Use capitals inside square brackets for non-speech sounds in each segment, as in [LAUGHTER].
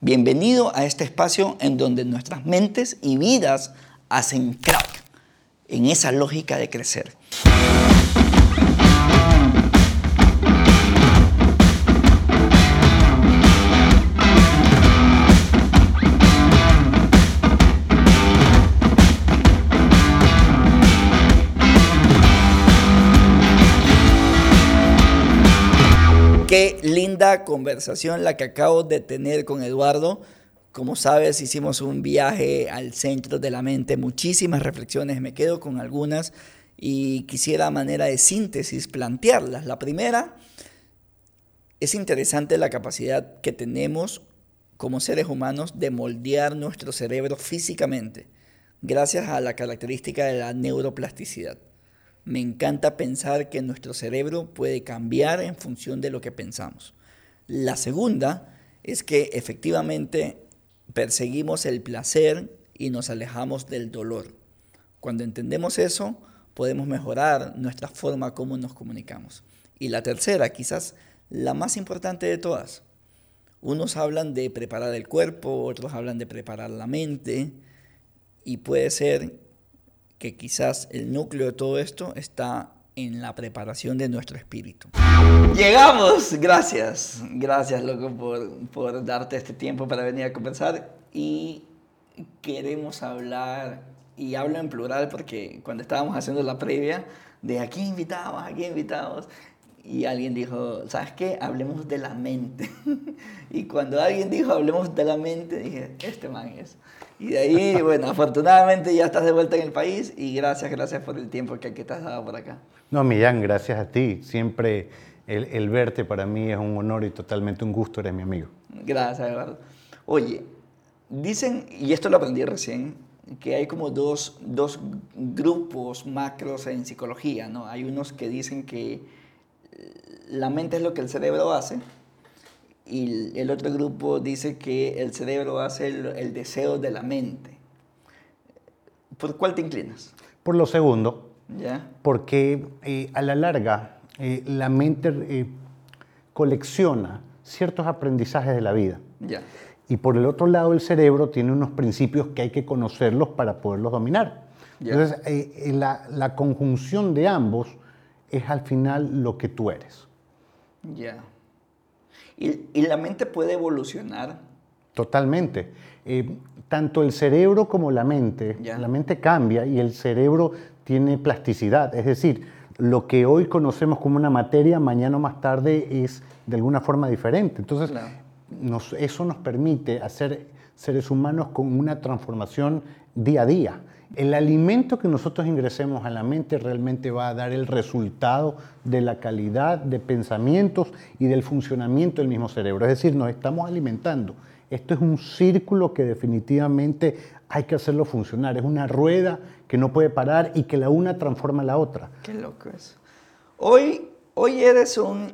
Bienvenido a este espacio en donde nuestras mentes y vidas hacen crack en esa lógica de crecer. Conversación la que acabo de tener con Eduardo. Como sabes, hicimos un viaje al centro de la mente, muchísimas reflexiones, me quedo con algunas y quisiera a manera de síntesis plantearlas. La primera, es interesante la capacidad que tenemos como seres humanos de moldear nuestro cerebro físicamente, gracias a la característica de la neuroplasticidad. Me encanta pensar que nuestro cerebro puede cambiar en función de lo que pensamos. La segunda es que efectivamente perseguimos el placer y nos alejamos del dolor. Cuando entendemos eso, podemos mejorar nuestra forma como nos comunicamos. Y la tercera, quizás la más importante de todas. Unos hablan de preparar el cuerpo, otros hablan de preparar la mente, y puede ser que quizás el núcleo de todo esto está en la preparación de nuestro espíritu. Llegamos, gracias, gracias loco por, por darte este tiempo para venir a conversar y queremos hablar, y hablo en plural porque cuando estábamos haciendo la previa, de aquí invitamos, aquí invitamos, y alguien dijo, ¿sabes qué? Hablemos de la mente. [LAUGHS] y cuando alguien dijo, hablemos de la mente, dije, este man es. Y de ahí, bueno, afortunadamente ya estás de vuelta en el país y gracias, gracias por el tiempo que, que te has dado por acá. No, Millán, gracias a ti. Siempre el, el, verte para mí es un honor y totalmente un gusto, eres mi amigo. Gracias, Eduardo. Oye, dicen, y esto lo aprendí recién, que hay como dos, dos grupos macros en psicología, ¿no? Hay unos que dicen que la mente es lo que el cerebro hace y el otro grupo dice que el cerebro hace el, el deseo de la mente. ¿Por cuál te inclinas? Por lo segundo. ¿Ya? Porque eh, a la larga eh, la mente eh, colecciona ciertos aprendizajes de la vida. Ya. Y por el otro lado el cerebro tiene unos principios que hay que conocerlos para poderlos dominar. Ya. Entonces la, la conjunción de ambos es al final lo que tú eres. Ya. ¿Y, ¿Y, la mente puede evolucionar? Totalmente. Eh, tanto el cerebro como la mente, Ya. la mente cambia y el cerebro tiene plasticidad. Es decir, lo que hoy conocemos como una materia, mañana o más tarde es de alguna forma diferente. Entonces, Claro. nos- eso nos permite hacer seres humanos con una transformación día a día. El alimento que nosotros ingresemos a la mente realmente va a dar el resultado de la calidad de pensamientos y del funcionamiento del mismo cerebro. Es decir, nos estamos alimentando. Esto es un círculo que definitivamente hay que hacerlo funcionar. Es una rueda que no puede parar y que la una transforma la otra. Qué loco es. Hoy, hoy eres un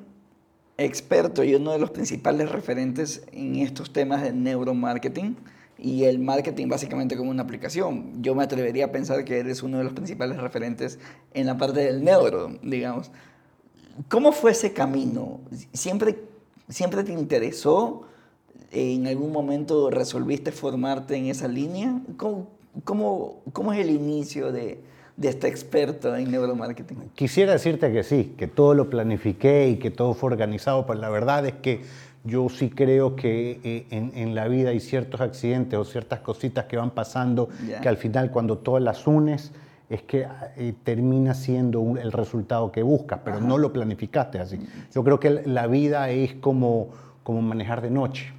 experto y uno de los principales referentes en estos temas de neuromarketing y el marketing básicamente como una aplicación. Yo me atrevería a pensar que eres uno de los principales referentes en la parte del neuro, digamos. ¿Cómo fue ese camino? ¿Siempre, siempre te interesó? ¿En algún momento resolviste formarte en esa línea? ¿Cómo, cómo, cómo es el inicio de, de este experto en neuromarketing? Quisiera decirte que sí, que todo lo planifiqué y que todo fue organizado, pero la verdad es que yo sí creo que eh, en, en la vida hay ciertos accidentes o ciertas cositas que van pasando que al final cuando todas las unes es que eh, termina siendo un- el resultado que buscas, pero no lo planificaste así. Yo creo que la vida es como, como manejar de noche.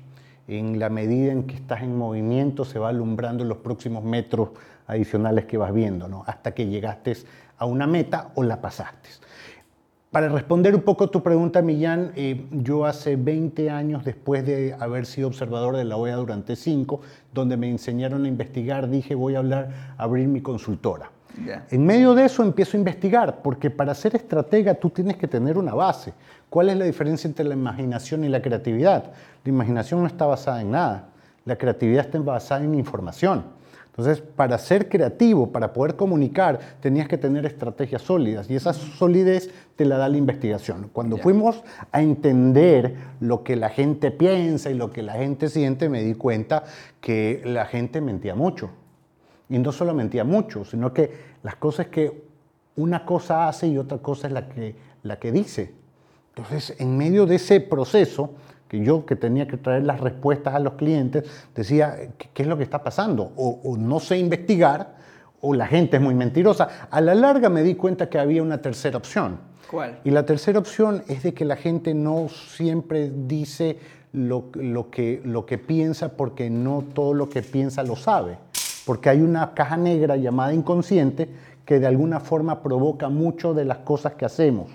En la medida en que estás en movimiento se va alumbrando los próximos metros adicionales que vas viendo, ¿no? hasta que llegaste a una meta o la pasaste. Para responder un poco tu pregunta, Millán, eh, yo hace 20 años, después de haber sido observador de la OEA durante 5, donde me enseñaron a investigar, dije voy a hablar, abrir mi consultora. En medio de eso empiezo a investigar, porque para ser estratega tú tienes que tener una base. ¿Cuál es la diferencia entre la imaginación y la creatividad? La imaginación no está basada en nada, la creatividad está basada en información. Entonces, para ser creativo, para poder comunicar, tenías que tener estrategias sólidas y esa solidez te la da la investigación. Cuando fuimos a entender lo que la gente piensa y lo que la gente siente, me di cuenta que la gente mentía mucho. Y no solo mentía mucho, sino que las cosas que una cosa hace y otra cosa es la que, la que dice. Entonces, en medio de ese proceso, que yo que tenía que traer las respuestas a los clientes, decía, ¿qué, es lo que está pasando? O, no sé investigar, o la gente es muy mentirosa. A la larga me di cuenta que había una tercera opción. ¿Cuál? Y la tercera opción es de que la gente no siempre dice lo, lo, que, lo que piensa porque no todo lo que piensa lo sabe. Porque hay una caja negra llamada inconsciente que de alguna forma provoca mucho de las cosas que hacemos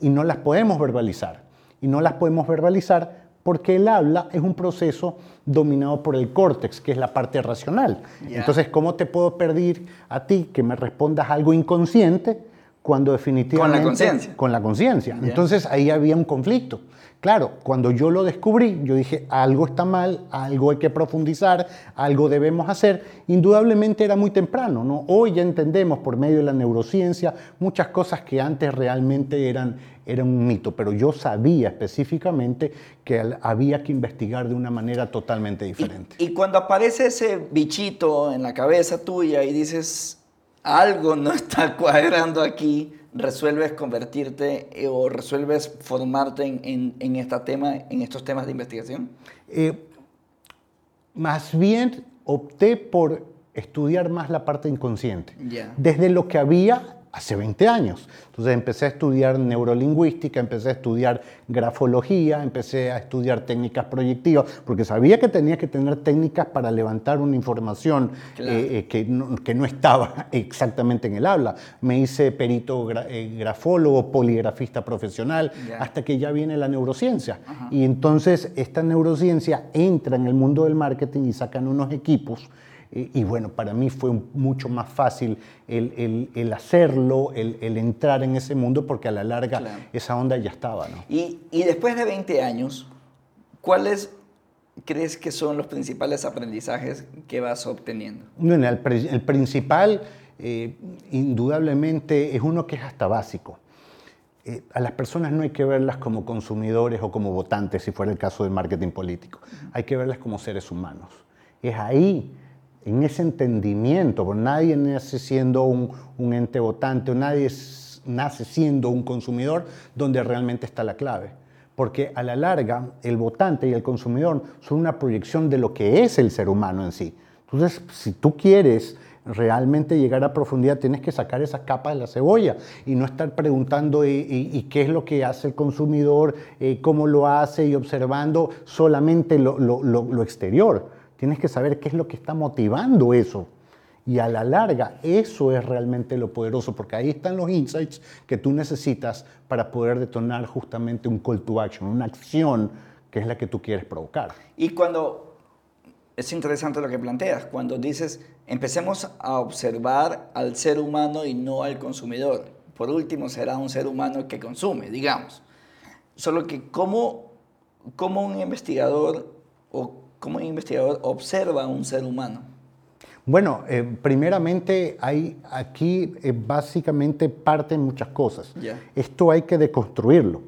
y no las podemos verbalizar. Y no las podemos verbalizar porque el habla es un proceso dominado por el córtex, que es la parte racional. Entonces, ¿cómo te puedo pedir a ti que me respondas algo inconsciente cuando definitivamente... Con la conciencia. Con la conciencia. Entonces, ahí había un conflicto. Claro, cuando yo lo descubrí, yo dije, algo está mal, algo hay que profundizar, algo debemos hacer. Indudablemente era muy temprano, ¿no? Hoy ya entendemos por medio de la neurociencia muchas cosas que antes realmente eran, eran un mito, pero yo sabía específicamente que había que investigar de una manera totalmente diferente. Y, y cuando aparece ese bichito en la cabeza tuya y dices, algo no [LAUGHS] está cuadrando aquí, resuelves convertirte eh, o resuelves formarte en, en, esta tema, en estos temas de investigación? Eh, más bien opté por estudiar más la parte inconsciente. Desde lo que había hace 20 años. Entonces empecé a estudiar neurolingüística, empecé a estudiar grafología, empecé a estudiar técnicas proyectivas, porque sabía que tenía que tener técnicas para levantar una información eh, eh, que, no, que, no, estaba [LAUGHS] exactamente en el habla. Me hice perito eh, grafólogo, poligrafista profesional, hasta que ya viene la neurociencia. Y entonces esta neurociencia entra en el mundo del marketing y sacan unos equipos y, bueno, para mí fue mucho más fácil el, el, hacerlo, el, el, entrar en ese mundo, porque a la larga esa onda ya estaba. ¿no? Y, y, después de 20 años, ¿cuáles crees que son los principales aprendizajes que vas obteniendo? Bueno, el, el principal, eh, indudablemente, es uno que es hasta básico. Eh, a las personas no hay que verlas como consumidores o como votantes, si fuera el caso del marketing político. Hay que verlas como seres humanos. Es ahí en ese entendimiento, porque nadie nace siendo un, ente votante, o nadie nace siendo un consumidor, donde realmente está la clave. Porque a la larga, el votante y el consumidor son una proyección de lo que es el ser humano en sí. Entonces, si tú quieres realmente llegar a profundidad, tienes que sacar esa capa de la cebolla y no estar preguntando y, qué es lo que hace el consumidor, eh, cómo lo hace y observando solamente lo exterior. Tienes que saber qué es lo que está motivando eso. Y a la larga, eso es realmente lo poderoso, porque ahí están los insights que tú necesitas para poder detonar justamente un call to action, una acción que es la que tú quieres provocar. Y cuando, es interesante lo que planteas, cuando dices, empecemos a observar al ser humano y no al consumidor. Por último, será un ser humano que consume, digamos. Solo que cómo, cómo un investigador o ¿Cómo un investigador observa a un ser humano? Bueno, eh, primeramente hay aquí eh, básicamente parten muchas cosas. Esto hay que deconstruirlo.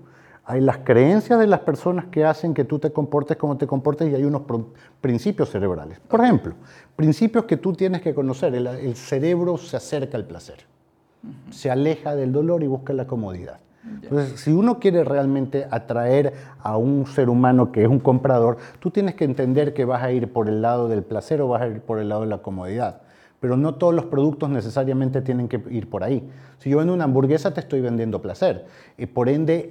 Hay las creencias de las personas que hacen que tú te comportes como te comportes y hay unos principios cerebrales. Por ejemplo, principios que tú tienes que conocer. El, cerebro se acerca al placer, se aleja del dolor y busca la comodidad. Entonces, si uno quiere realmente atraer a un ser humano que es un comprador, tú tienes que entender que vas a ir por el lado del placer o vas a ir por el lado de la comodidad. Pero no todos los productos necesariamente tienen que ir por ahí. Si yo vendo una hamburguesa, te estoy vendiendo placer. Y por ende,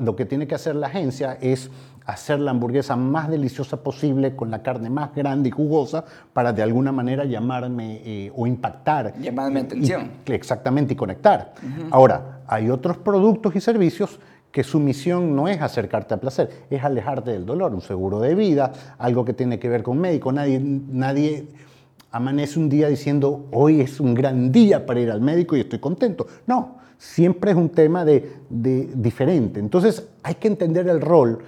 lo que tiene que hacer la agencia es hacer la hamburguesa más deliciosa posible, con la carne más grande y jugosa, para de alguna manera llamarme eh, o impactar. Llamarme atención. exactamente, y conectar. Ahora, hay otros productos y servicios que su misión no es acercarte al placer, es alejarte del dolor, un seguro de vida, algo que tiene que ver con médico. Nadie, nadie amanece un día diciendo, hoy es un gran día para ir al médico y estoy contento. No, siempre es un tema de, de diferente. Entonces hay que entender el rol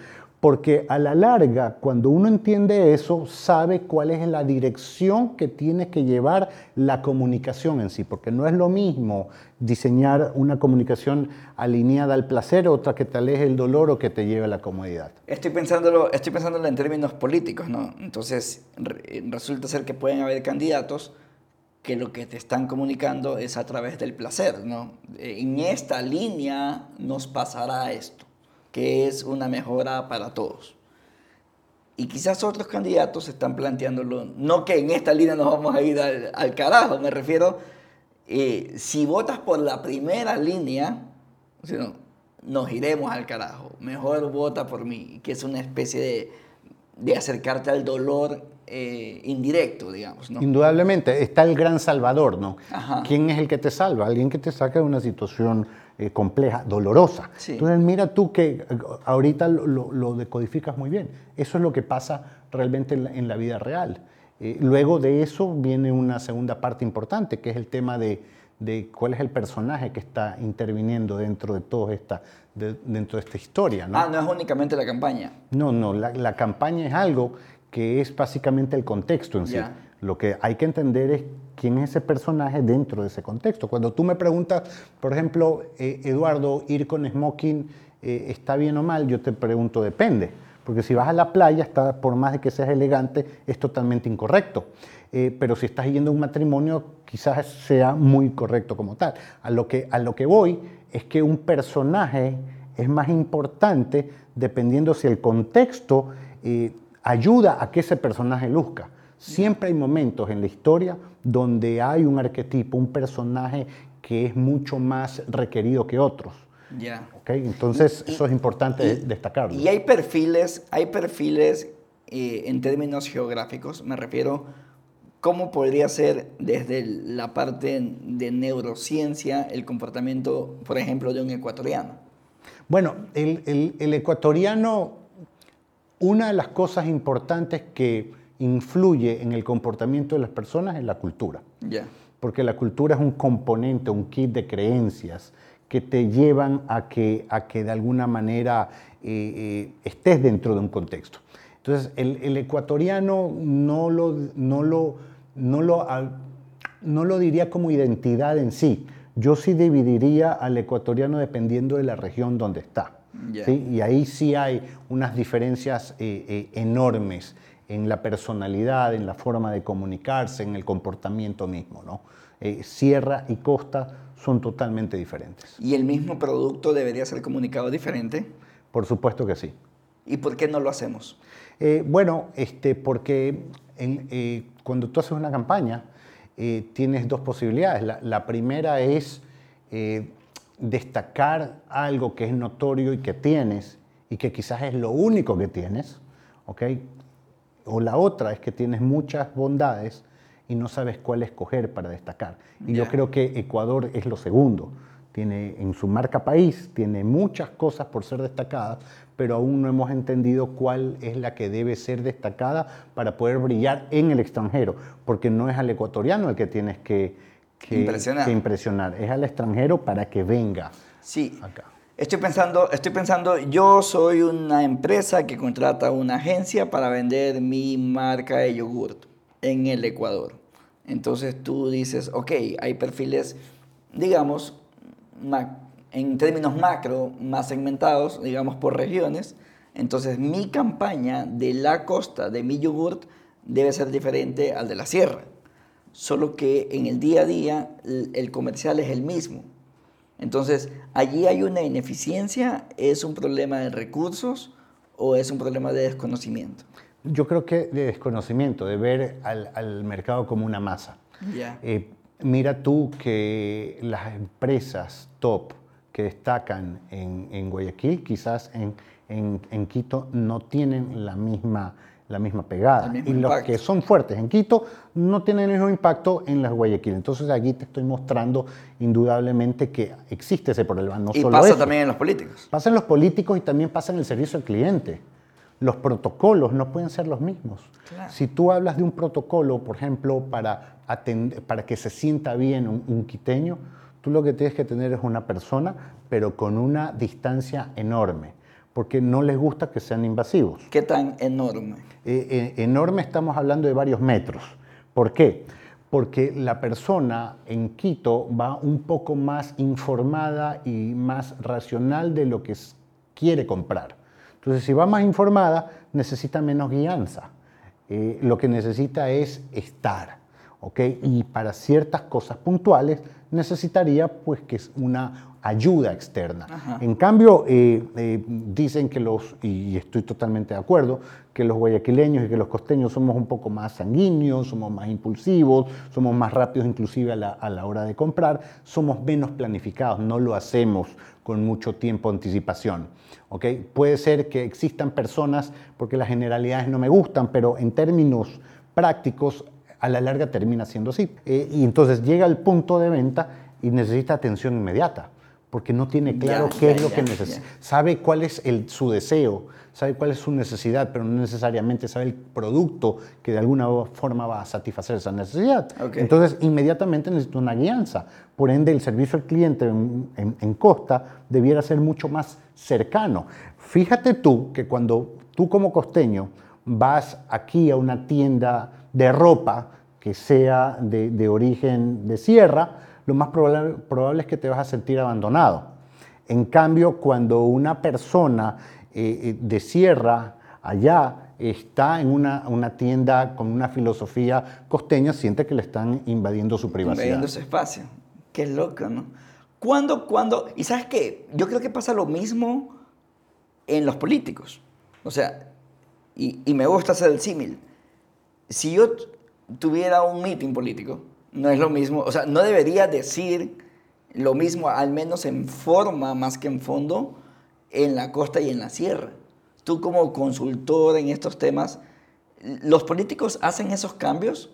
Porque a la larga, cuando uno entiende eso, sabe cuál es la dirección que tiene que llevar la comunicación en sí. Porque no es lo mismo diseñar una comunicación alineada al placer, otra que te aleje el dolor o que te lleve a la comodidad. Estoy pensándolo, estoy pensándolo en términos políticos, ¿no? Entonces, resulta ser que pueden haber candidatos que lo que te están comunicando es a través del placer, ¿no? En esta línea nos pasará esto que es una mejora para todos. Y quizás otros candidatos están planteándolo, no que en esta línea nos vamos a ir al, carajo, me refiero, eh, si votas por la primera línea, nos iremos al carajo, mejor vota por mí, que es una especie de, de acercarte al dolor eh, indirecto, digamos. ¿no? Indudablemente, está el gran salvador, ¿no? ¿Quién es el que te salva? Alguien que te saca de una situación eh, compleja, dolorosa. Entonces mira tú que eh, ahorita lo, decodificas muy bien. Eso es lo que pasa realmente en la, vida real. Eh, luego de eso viene una segunda parte importante, que es el tema de, cuál es el personaje que está interviniendo dentro de toda esta, dentro de esta historia. Ah, no es únicamente la campaña. No, no, la, campaña es algo que es básicamente el contexto en sí. Lo que hay que entender es quién es ese personaje dentro de ese contexto. Cuando tú me preguntas, por ejemplo, eh, Eduardo, ir con smoking eh, está bien o mal, yo te pregunto, depende. Porque si vas a la playa, está, por más de que seas elegante, es totalmente incorrecto. Eh, pero si estás yendo a un matrimonio, quizás sea muy correcto como tal. A lo que, a lo que voy es que un personaje es más importante dependiendo si el contexto ayuda a que ese personaje luzca. Siempre hay momentos en la historia donde hay un arquetipo, un personaje que es mucho más requerido que otros. Ya. ¿Okay? Entonces, eso es importante destacarlo. Y hay perfiles, hay perfiles eh, en términos geográficos, me refiero, ¿cómo podría ser desde la parte de neurociencia el comportamiento, por ejemplo, de un ecuatoriano? Bueno, el, el ecuatoriano, una de las cosas importantes que influye en el comportamiento de las personas es la cultura. Porque la cultura es un componente, un kit de creencias que te llevan a que, a que de alguna manera eh, eh, estés dentro de un contexto. Entonces, el, ecuatoriano no lo, no, lo, no, lo, no lo diría como identidad en sí. Yo sí dividiría al ecuatoriano dependiendo de la región donde está. Y ahí sí hay unas diferencias eh, enormes en la personalidad, en la forma de comunicarse, en el comportamiento mismo. ¿no? Eh, sierra y costa son totalmente diferentes. ¿Y el mismo producto debería ser comunicado diferente? Por supuesto que sí. ¿Y por qué no lo hacemos? Eh, bueno, este, porque eh, cuando tú haces una campaña tienes dos posibilidades. La, la primera es destacar algo que es notorio y que tienes y que quizás es lo único que tienes, ¿ok? O la otra es que tienes muchas bondades y no sabes cuál escoger para destacar. Y yo creo que Ecuador es lo segundo. Tiene en su marca país, tiene muchas cosas por ser destacadas, pero aún no hemos entendido cuál es la que debe ser destacada para poder brillar en el extranjero, porque no es al ecuatoriano el que tienes que, impresionar. que impresionar, es al extranjero para que venga sí. acá. Estoy pensando, estoy pensando, yo soy una empresa que contrata una agencia para vender mi marca de yogurt en el Ecuador. Entonces tú dices, ok, hay perfiles, digamos, en términos macro, más segmentados, digamos, por regiones. Entonces mi campaña de la costa de mi yogurt debe ser diferente al de la sierra. Solo que en el día a día el comercial es el mismo. Entonces, allí hay una ineficiencia, ¿es un problema de recursos o es un problema de desconocimiento? Yo creo que de desconocimiento, de ver al, mercado como una masa. Eh, mira tú que las empresas top que destacan en, Guayaquil, quizás en Quito, no tienen la misma la misma pegada. y los que son fuertes en Quito no tienen el mismo impacto en las Guayaquil. Entonces aquí te estoy mostrando indudablemente que existe ese problema. No y pasa también en los políticos. Pasa en los políticos y también pasa en el servicio al cliente. Los protocolos no pueden ser los mismos. Si tú hablas de un protocolo, por ejemplo, para, atender, para que se sienta bien un, un quiteño, tú lo que tienes que tener es una persona, pero con una distancia enorme porque no les gusta que sean invasivos. ¿Qué tan enorme? Eh, eh, enorme estamos hablando de varios metros. ¿Por qué? Porque la persona en Quito va un poco más informada y más racional de lo que quiere comprar. Entonces, si va más informada, necesita menos guianza. Eh, lo que necesita es estar. ¿ok? Y para ciertas cosas puntuales necesitaría pues que es una ayuda externa. En cambio, eh, eh, dicen que los, y estoy totalmente de acuerdo, que los guayaquileños y que los costeños somos un poco más sanguíneos, somos más impulsivos, somos más rápidos inclusive a la, a la hora de comprar, somos menos planificados, no lo hacemos con mucho tiempo de anticipación. ¿okay? Puede ser que existan personas, porque las generalidades no me gustan, pero en términos prácticos a la larga termina siendo así. Eh, y entonces llega al punto de venta y necesita atención inmediata, porque no tiene claro qué es lo que necesita. Sabe cuál es el, su deseo, sabe cuál es su necesidad, pero no necesariamente sabe el producto que de alguna forma va a satisfacer esa necesidad. Entonces, inmediatamente necesita una guianza. Por ende, el servicio al cliente en, en Costa debiera ser mucho más cercano. Fíjate tú que cuando tú como costeño vas aquí a una tienda de ropa que sea de, origen de sierra, lo más probable, es que te vas a sentir abandonado. En cambio, cuando una persona eh, eh, de sierra allá está en una, una, tienda con una filosofía costeña, siente que le están invadiendo su privacidad. Invadiendo su espacio. Qué loco, ¿no? ¿Cuándo, cuándo? Y sabes qué, yo creo que pasa lo mismo en los políticos. O sea, y, y me gusta hacer el símil si yo tuviera un meeting político, no es lo mismo, o sea, no debería decir lo mismo, al menos en forma más que en fondo, en la costa y en la sierra. Tú como consultor en estos temas, ¿los políticos hacen esos cambios?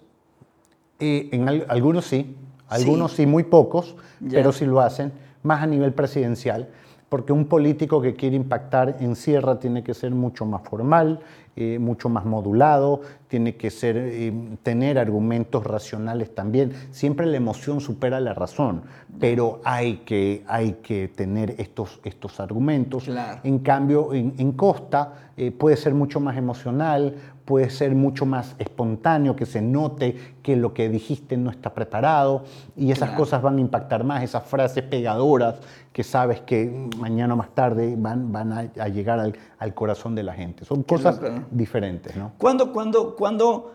en algunos sí, algunos sí, muy pocos, pero sí lo hacen, más a nivel presidencial porque un político que quiere impactar en Sierra tiene que ser mucho más formal, eh, mucho más modulado, tiene que ser, eh, tener argumentos racionales también. Siempre la emoción supera la razón, pero hay que, hay que tener estos, estos argumentos. En cambio, en, Costa eh, puede ser mucho más emocional, puede ser mucho más espontáneo, que se note que lo que dijiste no está preparado y esas cosas van a impactar más, esas frases pegadoras que sabes que mañana o más tarde van, van a, llegar al, corazón de la gente. Son cosas diferentes, ¿no? ¿Cuándo, cuando, cuando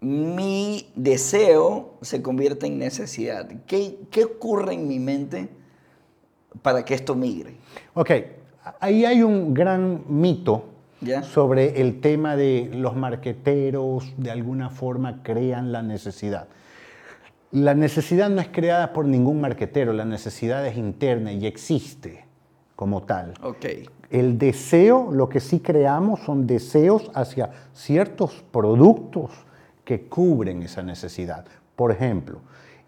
mi deseo se convierte en necesidad? ¿Qué, ¿Qué ocurre en mi mente para que esto migre? Ok, ahí hay un gran mito sobre el tema de los marqueteros de alguna forma crean la necesidad. La necesidad no es creada por ningún marquetero, la necesidad es interna y existe como tal. Okay. El deseo, lo que sí creamos son deseos hacia ciertos productos que cubren esa necesidad. Por ejemplo,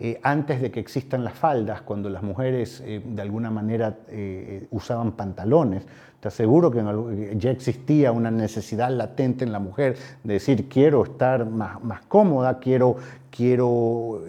eh, antes de que existan las faldas, cuando las mujeres eh, de alguna manera eh, usaban pantalones, te aseguro que ya existía una necesidad latente en la mujer de decir, quiero estar más, más cómoda, quiero, quiero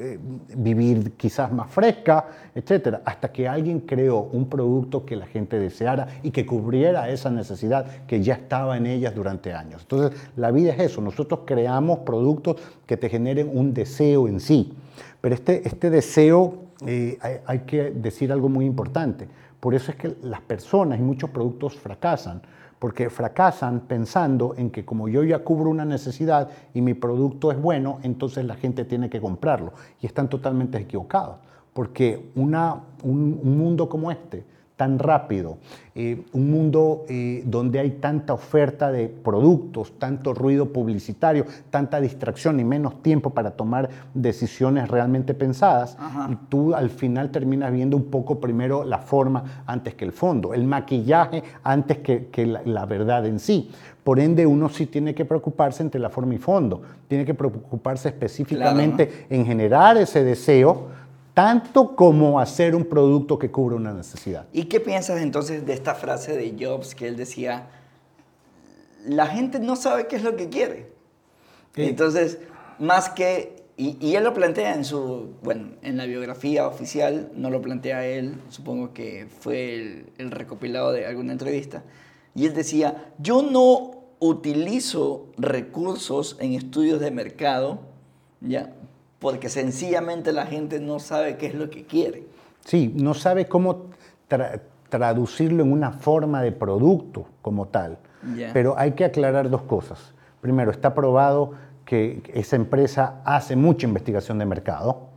vivir quizás más fresca, etc. Hasta que alguien creó un producto que la gente deseara y que cubriera esa necesidad que ya estaba en ellas durante años. Entonces, la vida es eso, nosotros creamos productos que te generen un deseo en sí. Pero este, este deseo, eh, hay, que decir algo muy importante. Por eso es que las personas y muchos productos fracasan, porque fracasan pensando en que como yo ya cubro una necesidad y mi producto es bueno, entonces la gente tiene que comprarlo. Y están totalmente equivocados, porque una, un mundo como este, tan rápido, eh, un mundo eh, donde hay tanta oferta de productos, tanto ruido publicitario, tanta distracción y menos tiempo para tomar decisiones realmente pensadas, y tú al final terminas viendo un poco primero la forma antes que el fondo, el maquillaje antes que, la, verdad en sí. Por ende, uno sí tiene que preocuparse entre la forma y fondo, tiene que preocuparse específicamente en generar ese deseo, tanto como hacer un producto que cubra una necesidad. ¿Y qué piensas entonces de esta frase de Jobs que él decía, la gente no sabe qué es lo que quiere? Entonces, más que, y, él lo plantea en su, bueno, en la biografía oficial, no lo plantea él, supongo que fue el, recopilado de alguna entrevista, Y él decía, yo no utilizo recursos en estudios de mercado, ¿ya? Porque sencillamente la gente no sabe qué es lo que quiere. Sí, no sabe cómo traducirlo en una forma de producto como tal. Pero hay que aclarar dos cosas. Primero, está probado que esa empresa hace mucha investigación de mercado,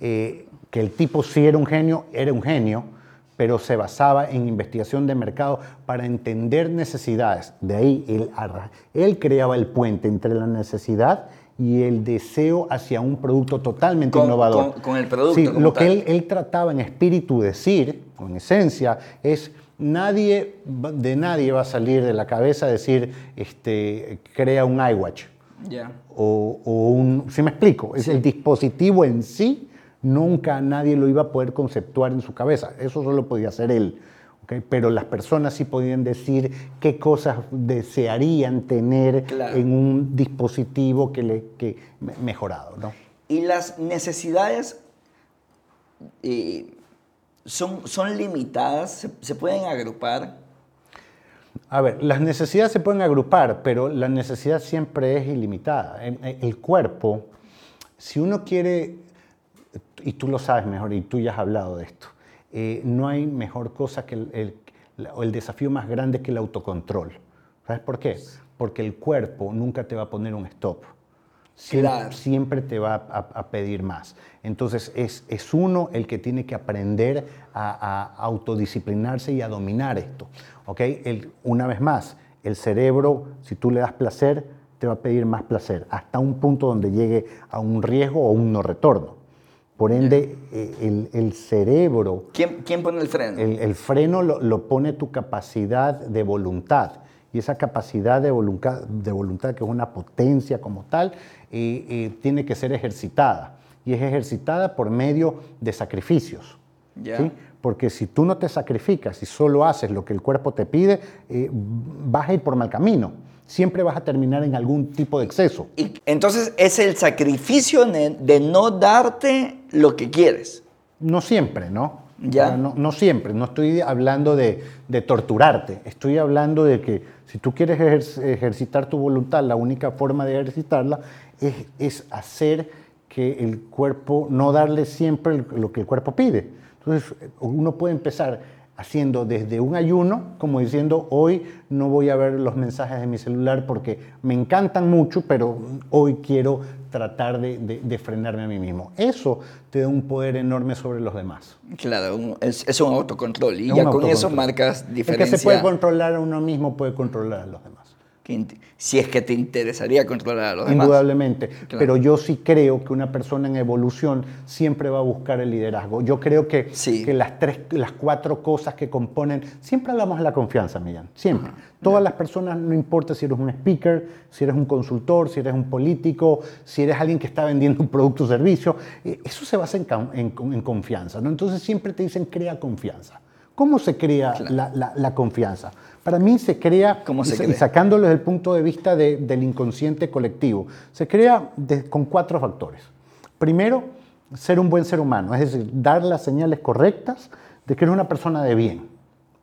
eh, que el tipo sí era un genio, era un genio, pero se basaba en investigación de mercado para entender necesidades. De ahí él, él creaba el puente entre la necesidad y el deseo hacia un producto totalmente innovador. Con, el producto. Sí, lo que él, él, trataba en espíritu decir, en esencia, es nadie, de nadie va a salir de la cabeza decir, este, crea un iWatch. O, o, un, ¿sí me explico? Es el dispositivo en sí nunca nadie lo iba a poder conceptuar en su cabeza. Eso solo podía hacer él. Pero las personas sí podían decir qué cosas desearían tener en un dispositivo que le que mejorado. ¿no? Y las necesidades eh, son, son limitadas, ¿Se, pueden agrupar. A ver, las necesidades se pueden agrupar, pero la necesidad siempre es ilimitada. El cuerpo, si uno quiere y tú lo sabes mejor y tú ya has hablado de esto, eh, no hay mejor cosa que el, el, desafío más grande que el autocontrol. ¿Sabes por qué? Porque el cuerpo nunca te va a poner un stop. Siempre, siempre te va a, pedir más. Entonces es, es, uno el que tiene que aprender a, a autodisciplinarse y a dominar esto. El, una vez más, el cerebro, si tú le das placer, te va a pedir más placer, hasta un punto donde llegue a un riesgo o un no retorno. Por ende, eh, el, cerebro... ¿Quién, ¿Quién, pone el freno? El, freno lo, pone tu capacidad de voluntad. Y esa capacidad de voluntad, de voluntad que es una potencia como tal, eh, eh, tiene que ser ejercitada. Y es ejercitada por medio de sacrificios. ¿sí? Porque si tú no te sacrificas y solo haces lo que el cuerpo te pide, vas a ir por mal camino siempre vas a terminar en algún tipo de exceso. Y entonces es el sacrificio de no darte lo que quieres. No siempre, ¿no? Ya. No, no siempre, no estoy hablando de, de, torturarte, estoy hablando de que si tú quieres ejercitar tu voluntad, la única forma de ejercitarla es, es hacer que el cuerpo, no darle siempre lo que el cuerpo pide. Entonces uno puede empezar haciendo desde un ayuno, como diciendo, hoy no voy a ver los mensajes de mi celular porque me encantan mucho, pero hoy quiero tratar de, frenarme a mí mismo. Eso te da un poder enorme sobre los demás. Claro, es, un autocontrol y ya con eso marcas diferencia. El que se puede controlar a uno mismo puede controlar a los demás si es que te interesaría controlar a los demás. Indudablemente, pero yo sí creo que una persona en evolución siempre va a buscar el liderazgo. Yo creo que, que las, tres, las cuatro cosas que componen, siempre hablamos de la confianza, Millán, siempre. Todas las personas, no importa si eres un speaker, si eres un consultor, si eres un político, si eres alguien que está vendiendo un producto o servicio, eh, eso se basa en, en, confianza. ¿no? Entonces siempre te dicen crea confianza. ¿Cómo se crea la, la confianza? Para mí se crea, y sacándolo desde el punto de vista del inconsciente colectivo, se crea con cuatro factores. Primero, ser un buen ser humano, es decir, dar las señales correctas de que eres una persona de bien.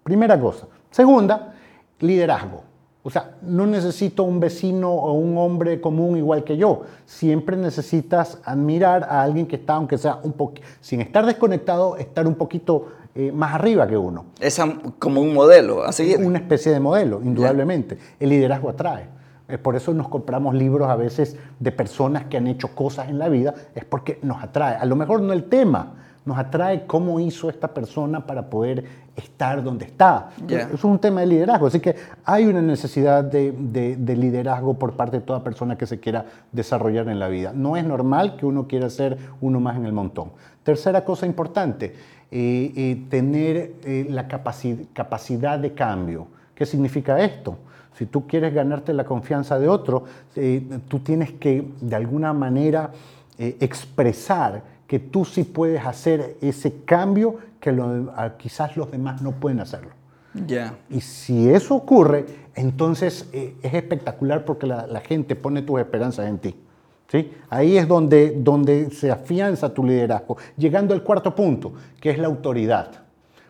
Primera cosa. Segunda, liderazgo. O sea, no necesito un vecino o un hombre común igual que yo. Siempre necesitas admirar a alguien que está, aunque sea un poco, sin estar desconectado, estar un poquito eh, más arriba que uno. Es como un modelo a seguir. Una especie de modelo, indudablemente. El liderazgo atrae. Es por eso nos compramos libros a veces de personas que han hecho cosas en la vida, es porque nos atrae. A lo mejor no el tema, nos atrae cómo hizo esta persona para poder estar donde está. Eso es un tema de liderazgo. Así que hay una necesidad de, de, liderazgo por parte de toda persona que se quiera desarrollar en la vida. No es normal que uno quiera ser uno más en el montón. Tercera cosa importante, eh, eh, tener eh, la capacidad de cambio. ¿Qué significa esto? Si tú quieres ganarte la confianza de otro, tú tienes que de alguna manera expresar que tú sí puedes hacer ese cambio que quizás los demás no pueden hacerlo. Ya. Y si eso ocurre, entonces es espectacular porque la, la gente pone tus esperanzas en ti. Ahí es donde, donde se afianza tu liderazgo, llegando al cuarto punto, que es la autoridad.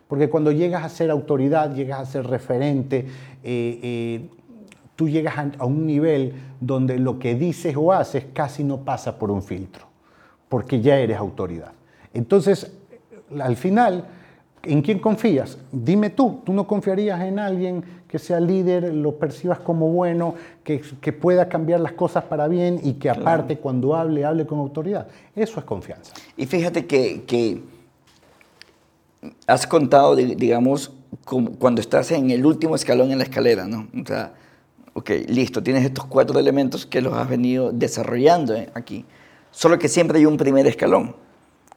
Porque cuando llegas a ser autoridad, llegas a ser referente, eh, eh, tú llegas a, un nivel donde lo que dices o haces casi no pasa por un filtro, porque ya eres autoridad. Entonces, al final, ¿en quién confías? Dime tú, ¿tú no confiarías en alguien que sea líder, lo percibas como bueno, que, pueda cambiar las cosas para bien y que aparte cuando hable, hable con autoridad? Eso es confianza. Y fíjate que, has contado, digamos, cuando estás en el último escalón en la escalera, ¿no? O sea, ok, listo, tienes estos cuatro elementos que los has venido desarrollando eh, aquí. Solo que siempre hay un primer escalón.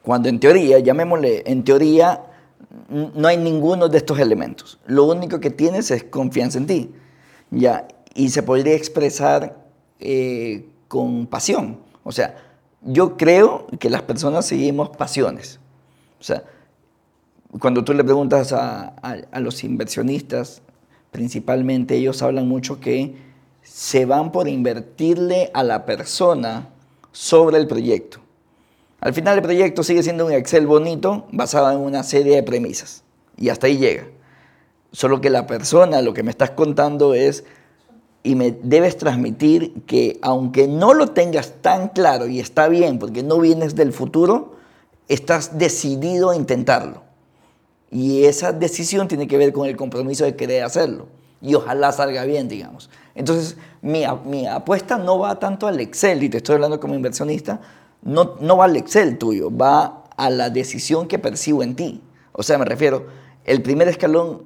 Cuando en teoría, llamémosle, en teoría no hay ninguno de estos elementos. Lo único que tienes es confianza en ti. Ya, y se podría expresar eh, con pasión. O sea, yo creo que las personas seguimos pasiones. O sea, cuando tú le preguntas a, a los inversionistas, principalmente ellos hablan mucho que se van por invertirle a la persona sobre el proyecto. Al final el proyecto sigue siendo un Excel bonito basado en una serie de premisas y hasta ahí llega. Solo que la persona, lo que me estás contando es, y me debes transmitir que aunque no lo tengas tan claro y está bien porque no vienes del futuro, estás decidido a intentarlo. Y esa decisión tiene que ver con el compromiso de querer hacerlo. Y ojalá salga bien, digamos. Entonces, mi, mi apuesta no va tanto al Excel, y te estoy hablando como inversionista, no, no va al Excel tuyo, va a la decisión que percibo en ti. O sea, me refiero, el primer escalón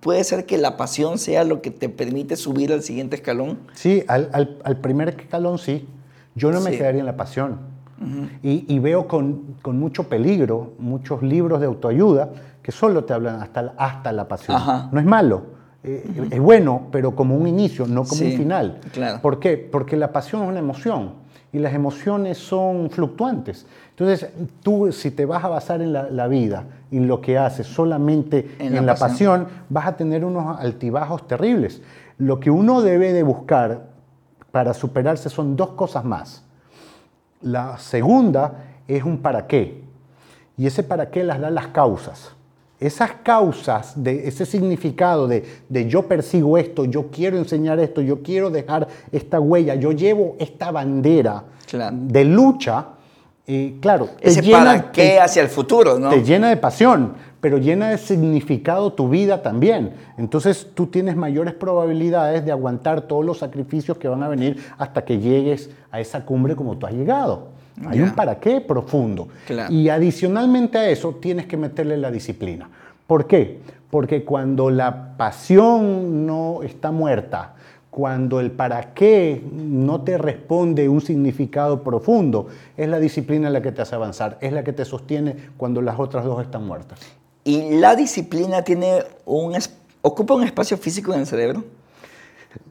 puede ser que la pasión sea lo que te permite subir al siguiente escalón. Sí, al, al, al primer escalón sí. Yo no me quedaría en la pasión. y, y, veo con, con, mucho peligro muchos libros de autoayuda que solo te hablan hasta, hasta la pasión. No es malo, eh, es bueno, pero como un inicio, no como un final. Claro. ¿Por qué? Porque la pasión es una emoción y las emociones son fluctuantes. Entonces, tú si te vas a basar en la, vida y lo que haces solamente en, la, pasión. vas a tener unos altibajos terribles. Lo que uno debe de buscar para superarse son dos cosas más. La segunda es un para qué. Y ese para qué las da las causas esas causas, de ese significado de, yo persigo esto, yo quiero enseñar esto, yo quiero dejar esta huella, yo llevo esta bandera de lucha, eh, claro. Ese llena, para qué hacia el futuro, ¿no? Te llena de pasión, pero llena de significado tu vida también. Entonces tú tienes mayores probabilidades de aguantar todos los sacrificios que van a venir hasta que llegues a esa cumbre como tú has llegado. Hay un para qué profundo. Y adicionalmente a eso tienes que meterle la disciplina. ¿Por qué? Porque cuando la pasión no está muerta, cuando el para qué no te responde un significado profundo, es la disciplina la que te hace avanzar, es la que te sostiene cuando las otras dos están muertas. ¿Y la disciplina tiene un, ocupa un espacio físico en el cerebro?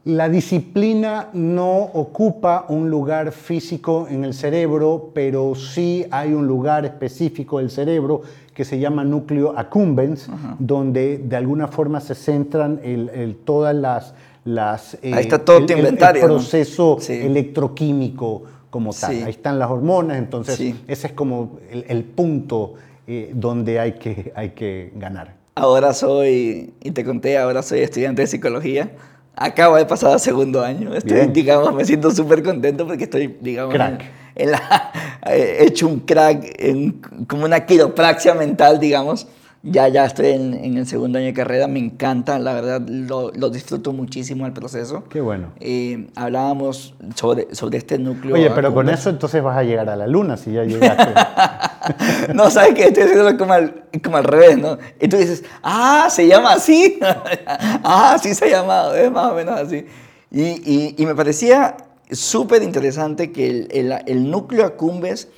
La disciplina no ocupa un lugar físico en el cerebro, pero sí hay un lugar específico del cerebro que se llama núcleo accumbens, donde de alguna forma se centran el, todas las... las Ahí eh, está todo inventario. El proceso electroquímico como tal. Ahí están las hormonas, entonces ese es como el, punto eh, donde hay que, hay que ganar. Ahora soy, y te conté, ahora soy estudiante de psicología acabo de pasar a segundo año. Estoy, digamos, me siento súper contento porque estoy, digamos, [LAUGHS] he hecho un crack, en, como una quiropraxia mental, digamos. Ya, ya estoy en, en, el segundo año de carrera, me encanta, la verdad, lo, lo disfruto muchísimo el proceso. Qué bueno. Eh, hablábamos sobre, sobre este núcleo. Oye, pero con eso entonces vas a llegar a la luna si ya llegaste. [LAUGHS] [LAUGHS] no, ¿sabes qué? Estoy haciendo como al, como al revés, ¿no? Y tú dices, ah, se llama así. [LAUGHS] ah, sí se ha llamado, es más o menos así. Y, y, y me parecía súper interesante que el, el, el núcleo accumbens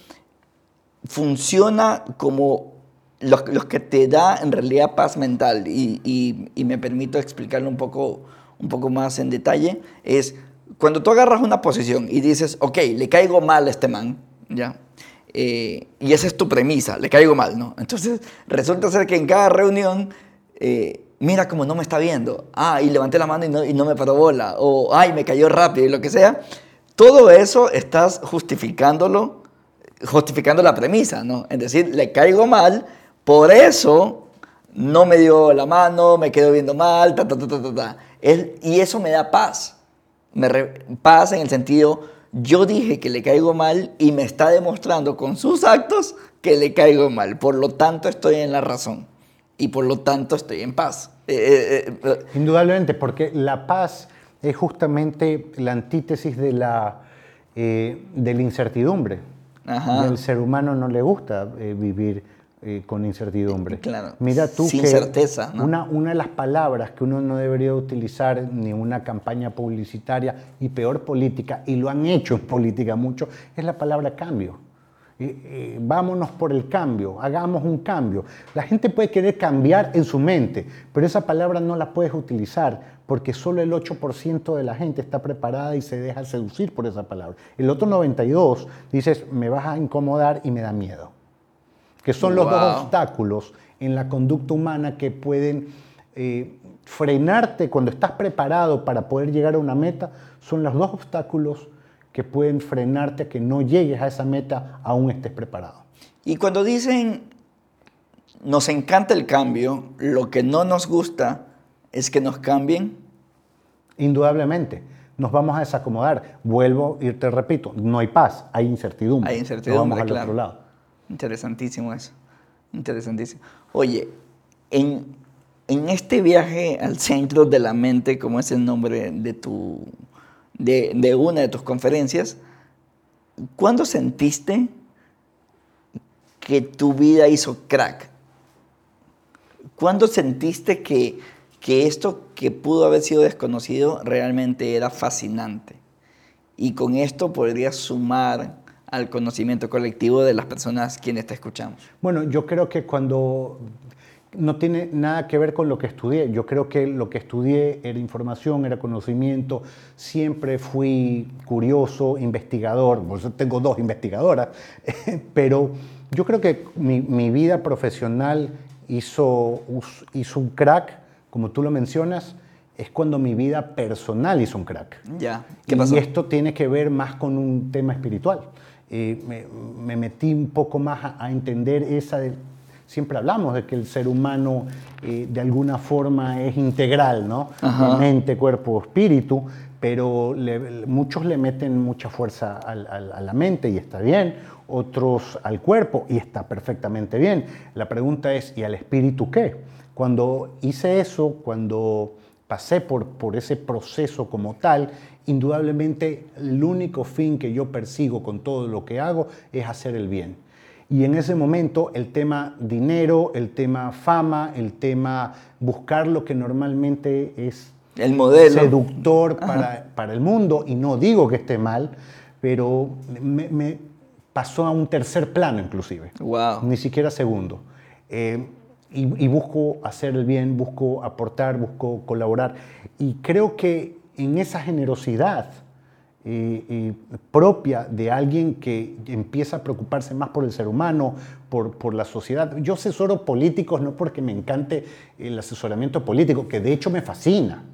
funciona como los, que te da en realidad paz mental, y, y, me permito explicarlo un poco, un poco más en detalle, es cuando tú agarras una posición y dices, ok, le caigo mal a este man, ¿ya? Eh, y esa es tu premisa, le caigo mal, ¿no? Entonces resulta ser que en cada reunión, eh, mira como no me está viendo, ah, y levanté la mano y no, me paró bola, o ay, me cayó rápido, y lo que sea, todo eso estás justificándolo, justificando la premisa, ¿no? Es decir, le caigo mal, por eso no me dio la mano, me quedo viendo mal, ta, ta, ta, ta, ta. Es- y eso me da paz. Me re- paz en el sentido, yo dije que le caigo mal y me está demostrando con sus actos que le caigo mal. Por lo tanto, estoy en la razón. Y por lo tanto, estoy en paz. Eh, eh, eh, Indudablemente, porque la paz es justamente la antítesis de la, de la incertidumbre. Ajá. Y al ser humano no le gusta vivir eh, con incertidumbre. Claro, Mira tú sin que certeza, ¿no? una, una de las palabras que uno no debería utilizar ni una campaña publicitaria y peor política, y lo han hecho en política mucho, es la palabra cambio. Eh, eh, vámonos por el cambio, hagamos un cambio. La gente puede querer cambiar en su mente, pero esa palabra no la puedes utilizar porque solo el 8% de la gente está preparada y se deja seducir por esa palabra. El otro 92 dices, me vas a incomodar y me da miedo. Que son los dos obstáculos en la conducta humana que pueden eh, frenarte cuando estás preparado para poder llegar a una meta, son los dos obstáculos que pueden frenarte a que no llegues a esa meta aún estés preparado. Y cuando dicen, nos encanta el cambio, lo que no nos gusta es que nos cambien. Indudablemente, nos vamos a desacomodar. Vuelvo y te repito, no hay paz, hay incertidumbre. Hay incertidumbre, vamos al claro. otro lado. Interesantísimo eso. Interesantísimo. Oye, en, en este viaje al centro de la mente, como es el nombre de, tu, de, de una de tus conferencias, ¿cuándo sentiste que tu vida hizo crack? ¿Cuándo sentiste que, que esto que pudo haber sido desconocido realmente era fascinante? Y con esto podrías sumar al conocimiento colectivo de las personas quienes te escuchamos. Bueno, yo creo que cuando no tiene nada que ver con lo que estudié, yo creo que lo que estudié era información, era conocimiento, siempre fui curioso, investigador, por eso tengo dos investigadoras, [LAUGHS] pero yo creo que mi, mi vida profesional hizo, hizo un crack, como tú lo mencionas, es cuando mi vida personal hizo un crack. Ya, ¿qué pasó? Y esto tiene que ver más con un tema espiritual. Eh, me, me metí un poco más a, a entender esa de, siempre hablamos de que el ser humano eh, de alguna forma es integral, ¿no? Ajá. Mente, cuerpo, espíritu, pero le- muchos le meten mucha fuerza al- al- a la mente y está bien, otros al cuerpo y está perfectamente bien. La pregunta es, ¿y al espíritu qué? Cuando hice eso, cuando pasé por, por ese proceso como tal, indudablemente el único fin que yo persigo con todo lo que hago es hacer el bien. Y en ese momento el tema dinero, el tema fama, el tema buscar lo que normalmente es El modelo. seductor para, para el mundo, y no digo que esté mal, pero me, me pasó a un tercer plano inclusive, Wow. ni siquiera segundo. Eh, y, y busco hacer el bien, busco aportar, busco colaborar. Y creo que en esa generosidad eh, eh, propia de alguien que empieza a preocuparse más por el ser humano, por, la sociedad. Yo asesoro políticos no porque me encante el asesoramiento político, que de hecho me fascina.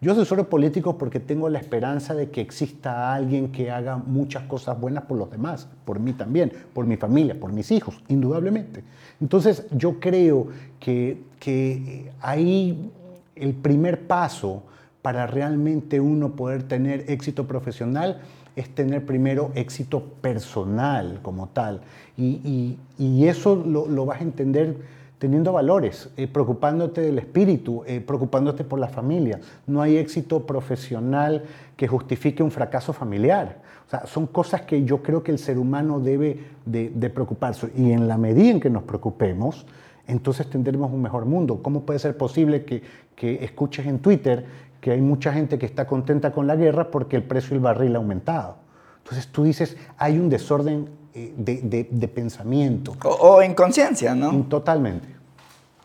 Yo asesoro políticos porque tengo la esperanza de que exista alguien que haga muchas cosas buenas por los demás, por mí también, por mi familia, por mis hijos, indudablemente. Entonces yo creo que, que ahí el primer paso para realmente uno poder tener éxito profesional es tener primero éxito personal como tal. Y, y- y eso lo, lo vas a entender teniendo valores, eh, preocupándote del espíritu, eh, preocupándote por la familia. No hay éxito profesional que justifique un fracaso familiar. O sea, son cosas que yo creo que el ser humano debe de, de preocuparse. Y en la medida en que nos preocupemos, entonces tendremos un mejor mundo. ¿Cómo puede ser posible que, que escuches en Twitter que hay mucha gente que está contenta con la guerra porque el precio del barril ha aumentado? Entonces tú dices, hay un desorden eh, de, de- de pensamiento. O, o en conciencia, ¿no? Totalmente.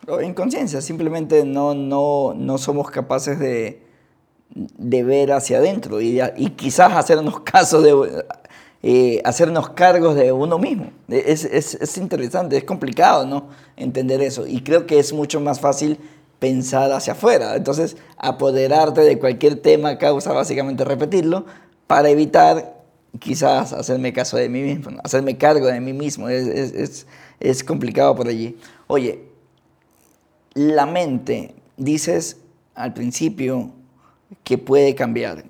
O en conciencia, simplemente no, no, no somos capaces de, de ver hacia adentro y, y quizás hacernos [LAUGHS] caso de eh, hacernos cargos de uno mismo. Es, es, es interesante, es complicado, ¿no? Entender eso. Y creo que es mucho más fácil pensar hacia afuera. Entonces, apoderarte de cualquier tema causa básicamente repetirlo para evitar quizás hacerme caso de mí mismo, hacerme cargo de mí mismo. Es, es, es complicado por allí. Oye, la mente, dices al principio que puede cambiar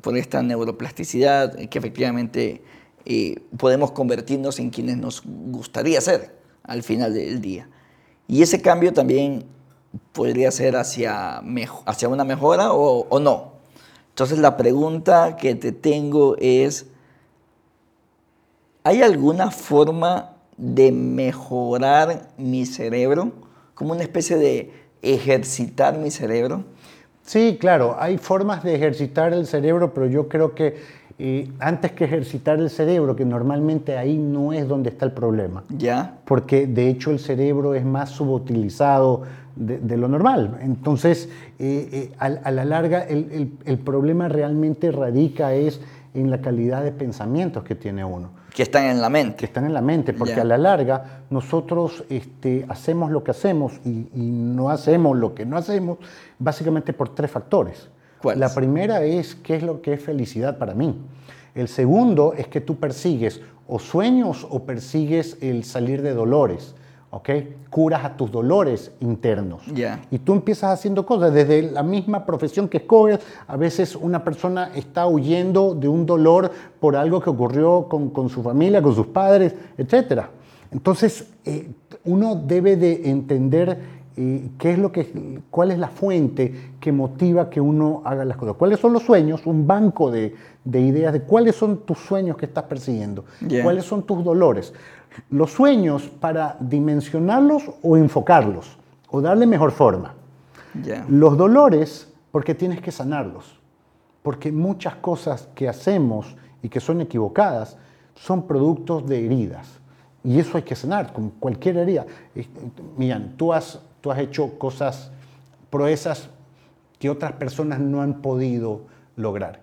por esta neuroplasticidad, que efectivamente eh, podemos convertirnos en quienes nos gustaría ser al final del día. Y ese cambio también podría ser hacia, hacia una mejora o, o no. Entonces la pregunta que te tengo es, ¿hay alguna forma de mejorar mi cerebro? Como una especie de ejercitar mi cerebro. Sí, claro, hay formas de ejercitar el cerebro, pero yo creo que eh, antes que ejercitar el cerebro, que normalmente ahí no es donde está el problema. Ya. Porque de hecho el cerebro es más subutilizado de, lo normal. Entonces, eh, eh, a, la larga, el, el, problema realmente radica es en la calidad de pensamientos que tiene uno. Que están en la mente. Que están en la mente, porque a la larga nosotros este, hacemos lo que hacemos y, y no hacemos lo que no hacemos básicamente por tres factores. La primera es qué es lo que es felicidad para mí. El segundo es que tú persigues o sueños o persigues el salir de dolores. ¿ok? Curas a tus dolores internos. Y tú empiezas haciendo cosas. Desde la misma profesión que escoges, a veces una persona está huyendo de un dolor por algo que ocurrió con, su familia, con sus padres, etc. Entonces, eh, uno debe de entender qué es lo que, cuál es la fuente que motiva que uno haga las cosas. ¿Cuáles son los sueños? Un banco de, ideas de cuáles son tus sueños que estás persiguiendo, cuáles son tus dolores. Los sueños para dimensionarlos o enfocarlos o darle mejor forma. Los dolores porque tienes que sanarlos, porque muchas cosas que hacemos y que son equivocadas son productos de heridas. Y eso hay que sanar con cualquier herida. Miran, tú has tú has hecho cosas, proezas que otras personas no han podido lograr.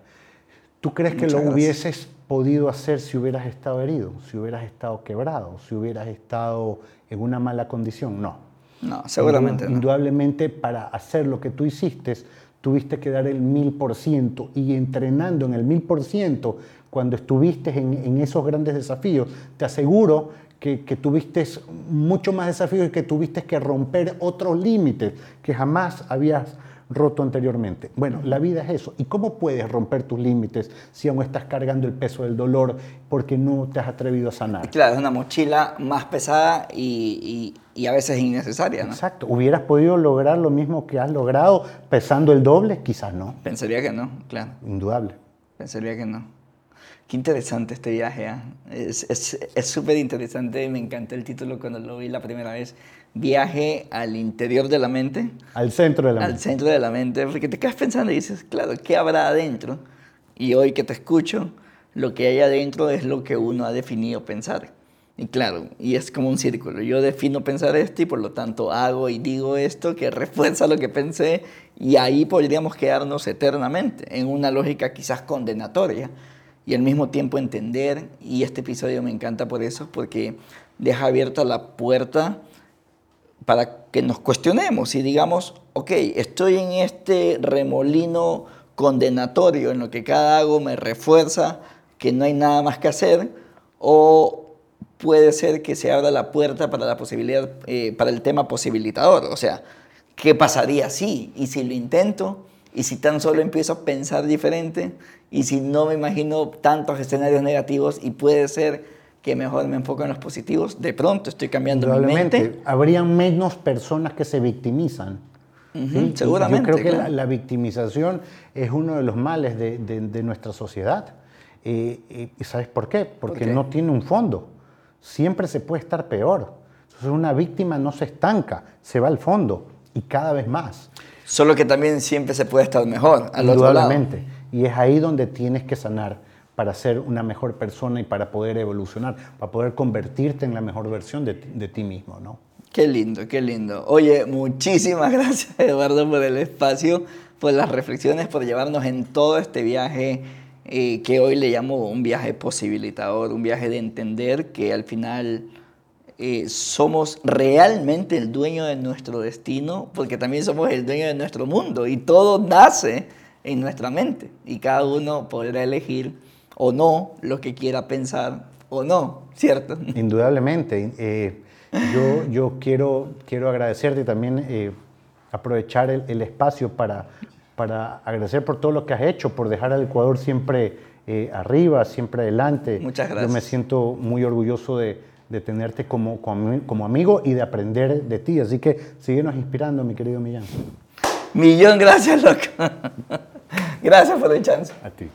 ¿Tú crees que lo hubieses podido hacer si hubieras estado herido, si hubieras estado quebrado, si hubieras estado en una mala condición? No. No, seguramente. Indudablemente para hacer lo que tú hiciste, tuviste que dar el mil por ciento y entrenando en el mil por ciento, cuando estuviste en, en esos grandes desafíos, te aseguro que, tuviste mucho más desafíos y que tuviste que romper otros límites que jamás habías roto anteriormente. Bueno, la vida es eso. ¿Y cómo puedes romper tus límites si aún estás cargando el peso del dolor porque no te has atrevido a sanar? Claro, es una mochila más pesada y, y, a veces innecesaria. ¿no? Exacto. ¿Hubieras podido lograr lo mismo que has logrado pesando el doble? Quizás no. Pensaría que no, claro. Indudable. Pensaría que no. Qué interesante este viaje. ¿ah? Es súper interesante. Me encantó el título cuando lo vi la primera vez. Viaje al interior de la mente. Al centro de la mente. Al centro de la mente. Porque te quedas pensando y dices, claro, ¿qué habrá adentro? Y hoy que te escucho, lo que hay adentro es lo que uno ha definido pensar. Y claro, y es como un círculo. Yo defino pensar esto y por lo tanto hago y digo esto que [LAUGHS] refuerza lo que pensé y ahí podríamos quedarnos eternamente en una lógica quizás condenatoria y al mismo tiempo entender, y este episodio me encanta por eso, porque deja abierta la puerta para que nos cuestionemos y digamos, ok, estoy en este remolino condenatorio en lo que cada hago me refuerza que no hay nada más que hacer, o puede ser que se abra la puerta para la posibilidad, eh, para el tema posibilitador, o sea, ¿qué pasaría si? Y si lo intento, y si tan solo empiezo a pensar diferente y si no me imagino tantos escenarios negativos y puede ser que mejor me enfoco en los positivos, de pronto estoy cambiando mi mente. Habrían menos personas que se victimizan. Seguramente. Yo creo que la, victimización es uno de los males de, de, nuestra sociedad. Eh, eh, ¿Y sabes por qué? Porque no tiene un fondo. Siempre se puede estar peor. Entonces una víctima no se estanca, se va al fondo y cada vez más. Solo que también siempre se puede estar mejor. Al Indudablemente. Otro lado. Y es ahí donde tienes que sanar para ser una mejor persona y para poder evolucionar, para poder convertirte en la mejor versión de, ti mismo, ¿no? Qué lindo, qué lindo. Oye, muchísimas [LAUGHS] gracias Eduardo por el espacio, por las reflexiones, por llevarnos en todo este viaje eh, que hoy le llamo un viaje posibilitador, un viaje de entender que al final eh, somos realmente el dueño de nuestro destino, porque también somos el dueño de nuestro mundo y todo nace en nuestra mente y cada uno podrá elegir o no lo que quiera pensar o no, ¿cierto? [LAUGHS] Indudablemente. Eh, yo, yo quiero, quiero agradecerte también eh, aprovechar el, espacio para, para agradecer por todo lo que has hecho, por dejar al Ecuador siempre eh, arriba, siempre adelante. Muchas gracias. Yo me siento muy orgulloso de, de tenerte como, como, como, amigo y de aprender de ti. Así que síguenos inspirando, mi querido Millán. Millón gracias, loco. [LAUGHS] gracias por el chance. A ti.